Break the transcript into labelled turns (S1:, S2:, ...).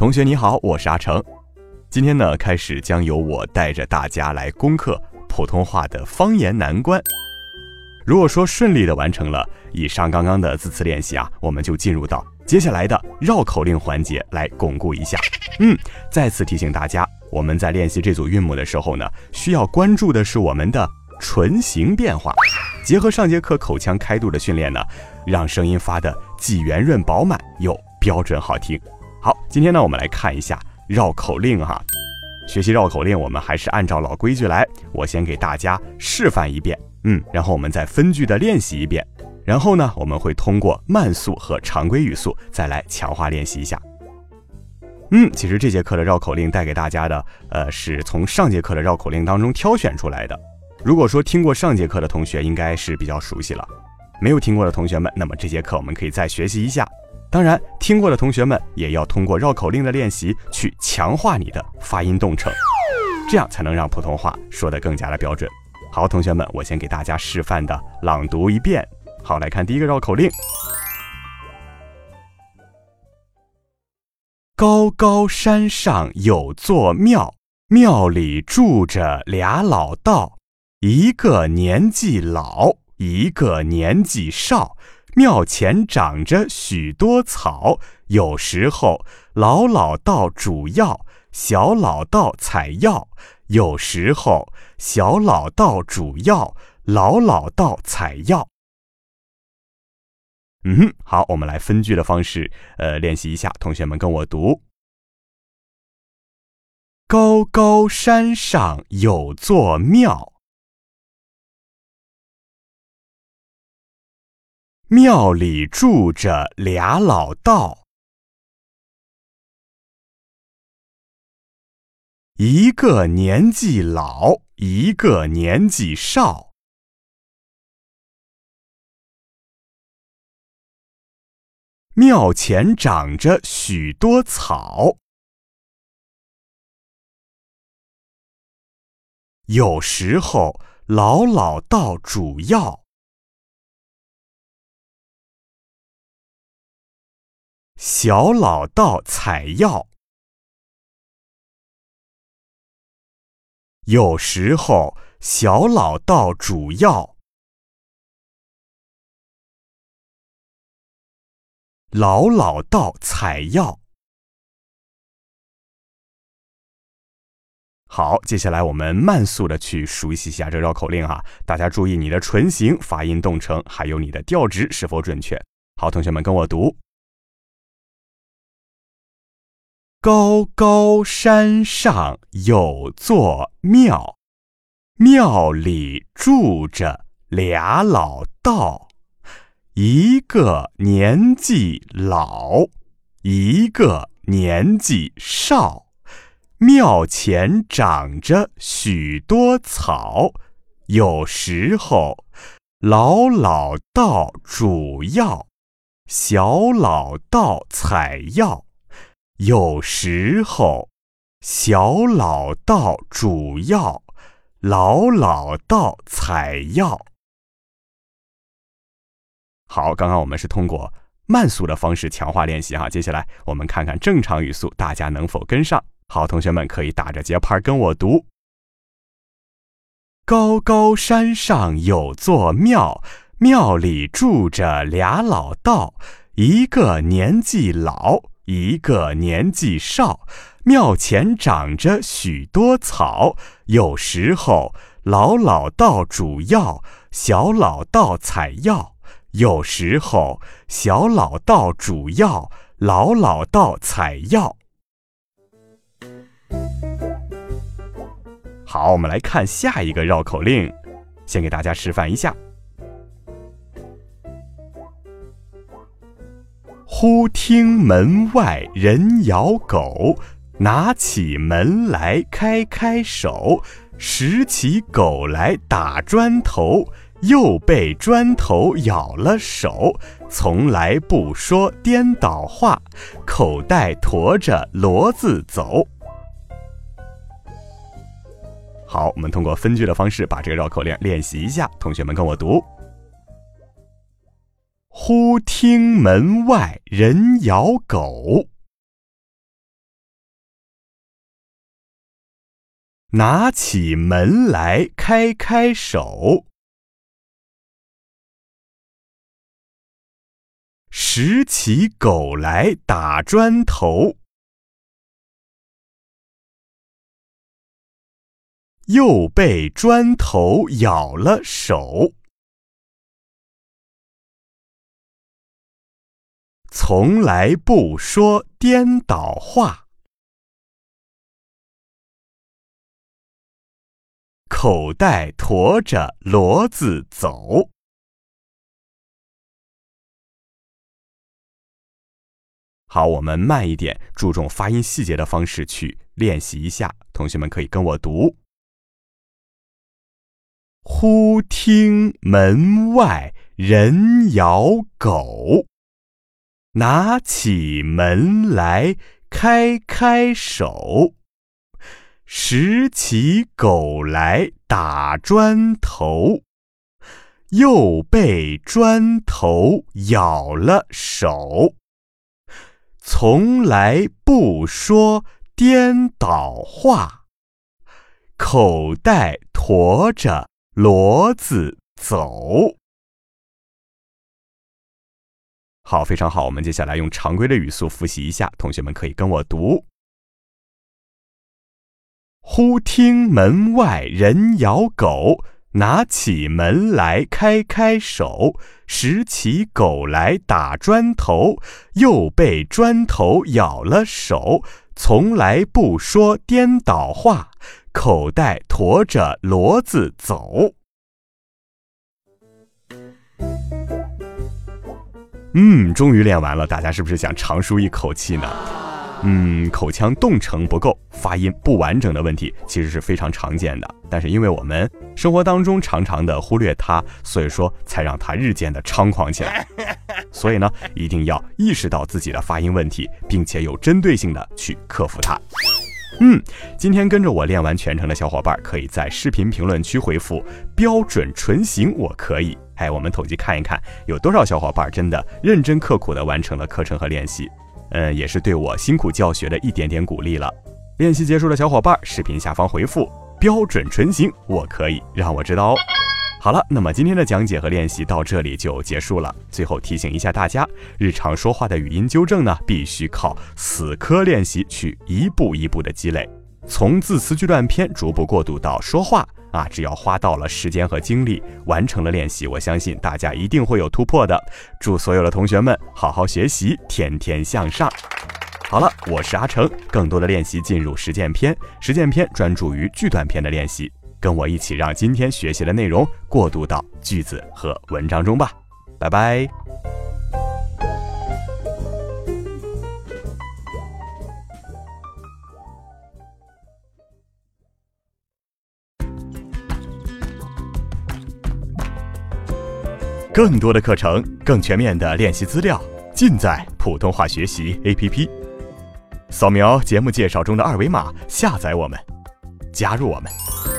S1: 同学你好，我是阿成。今天呢，开始将由我带着大家来攻克普通话的方言难关。如果说顺利的完成了以上刚刚的字词练习啊，我们就进入到接下来的绕口令环节来巩固一下。嗯，再次提醒大家，我们在练习这组韵母的时候呢，需要关注的是我们的唇形变化，结合上节课口腔开度的训练呢，让声音发的既圆润饱满又标准好听。好，今天呢，我们来看一下绕口令哈。学习绕口令，我们还是按照老规矩来，我先给大家示范一遍。嗯，然后我们再分句的练习一遍，然后呢，我们会通过慢速和常规语速再来强化练习一下。嗯，其实这节课的绕口令带给大家的，呃，是从上节课的绕口令当中挑选出来的。如果说听过上节课的同学，应该是比较熟悉了；没有听过的同学们，那么这节课我们可以再学习一下。当然，听过的同学们也要通过绕口令的练习去强化你的发音动程，这样才能让普通话说得更加的标准。好，同学们，我先给大家示范的朗读一遍。好，来看第一个绕口令：高高山上有座庙，庙里住着俩老道，一个年纪老，一个年纪少。庙前长着许多草，有时候老老道煮药，小老道采药。有时候，小老道煮药，老老道采药。嗯，好，我们来分句的方式，呃，练习一下。同学们跟我读：高高山上有座庙，庙里住着俩老道。一个年纪老，一个年纪少。庙前长着许多草，有时候老老道煮药，小老道采药。有时候，小老道煮药，老老道采药。好，接下来我们慢速的去熟悉一下这绕口令哈。大家注意你的唇形、发音动程，还有你的调值是否准确。好，同学们跟我读。高高山上有座庙，庙里住着俩老道，一个年纪老，一个年纪少。庙前长着许多草，有时候老老道煮药，小老道采药。有时候，小老道煮药，老老道采药。好，刚刚我们是通过慢速的方式强化练习哈，接下来我们看看正常语速，大家能否跟上？好，同学们可以打着节拍跟我读：高高山上有座庙，庙里住着俩老道，一个年纪老。一个年纪少，庙前长着许多草，有时候老老道煮药，小老道采药。有时候小老道煮药，老老道采药。好，我们来看下一个绕口令：先给大家示范一下。忽听门外人咬狗，拿起门来开开手，拾起狗来打砖头，又被砖头咬了手。从来不说颠倒话，口袋驮着骡子走。好，我们通过分句的方式把这个绕口令练习一下。同学们跟我读：忽听门外人咬狗，拿起门来开开手，拾起狗来打砖头。又被砖头咬了手，从来不说颠倒话，口袋驮着骡子走。好，我们慢一点，注重发音细节的方式去练习一下。同学们可以跟我读。忽听门外人咬狗，拿起门来开开手，拾起狗来打砖头，又被砖头咬了手。从来不说颠倒话，口袋驮着。骡子走，好，非常好。我们接下来用常规的语速复习一下，同学们可以跟我读：忽听门外人咬狗，拿起门来开开手，拾起狗来打砖头，又被砖头咬了手。从来不说颠倒话。口袋驮着骡子走。嗯，终于练完了，大家是不是想长舒一口气呢？嗯，口腔动程不够，发音不完整的问题，其实是非常常见的。但是因为我们生活当中常常的忽略它，所以说才让它日渐的猖狂起来。所以呢，一定要意识到自己的发音问题，并且有针对性的去克服它。嗯，今天跟着我练完全程的小伙伴，可以在视频评论区回复“标准纯行”，我可以。哎，我们统计看一看，有多少小伙伴真的认真刻苦的完成了课程和练习？嗯，也是对我辛苦教学的一点点鼓励了。练习结束的小伙伴，视频下方回复“标准纯行”，我可以，让我知道哦。好了，那么今天的讲解和练习到这里就结束了。最后提醒一下大家，日常说话的语音纠正呢，必须靠死磕练习去一步一步的积累，从字词句段篇逐步过渡到说话啊。只要花到了时间和精力，完成了练习，我相信大家一定会有突破的。祝所有的同学们好好学习，天天向上。好了，我是阿成，更多的练习进入实践篇，实践篇专注于句段篇的练习。跟我一起，让今天学习的内容过渡到句子和文章中吧。拜拜。更多的课程，更全面的练习资料，尽在普通话学习 APP。扫描节目介绍中的二维码，下载我们，加入我们。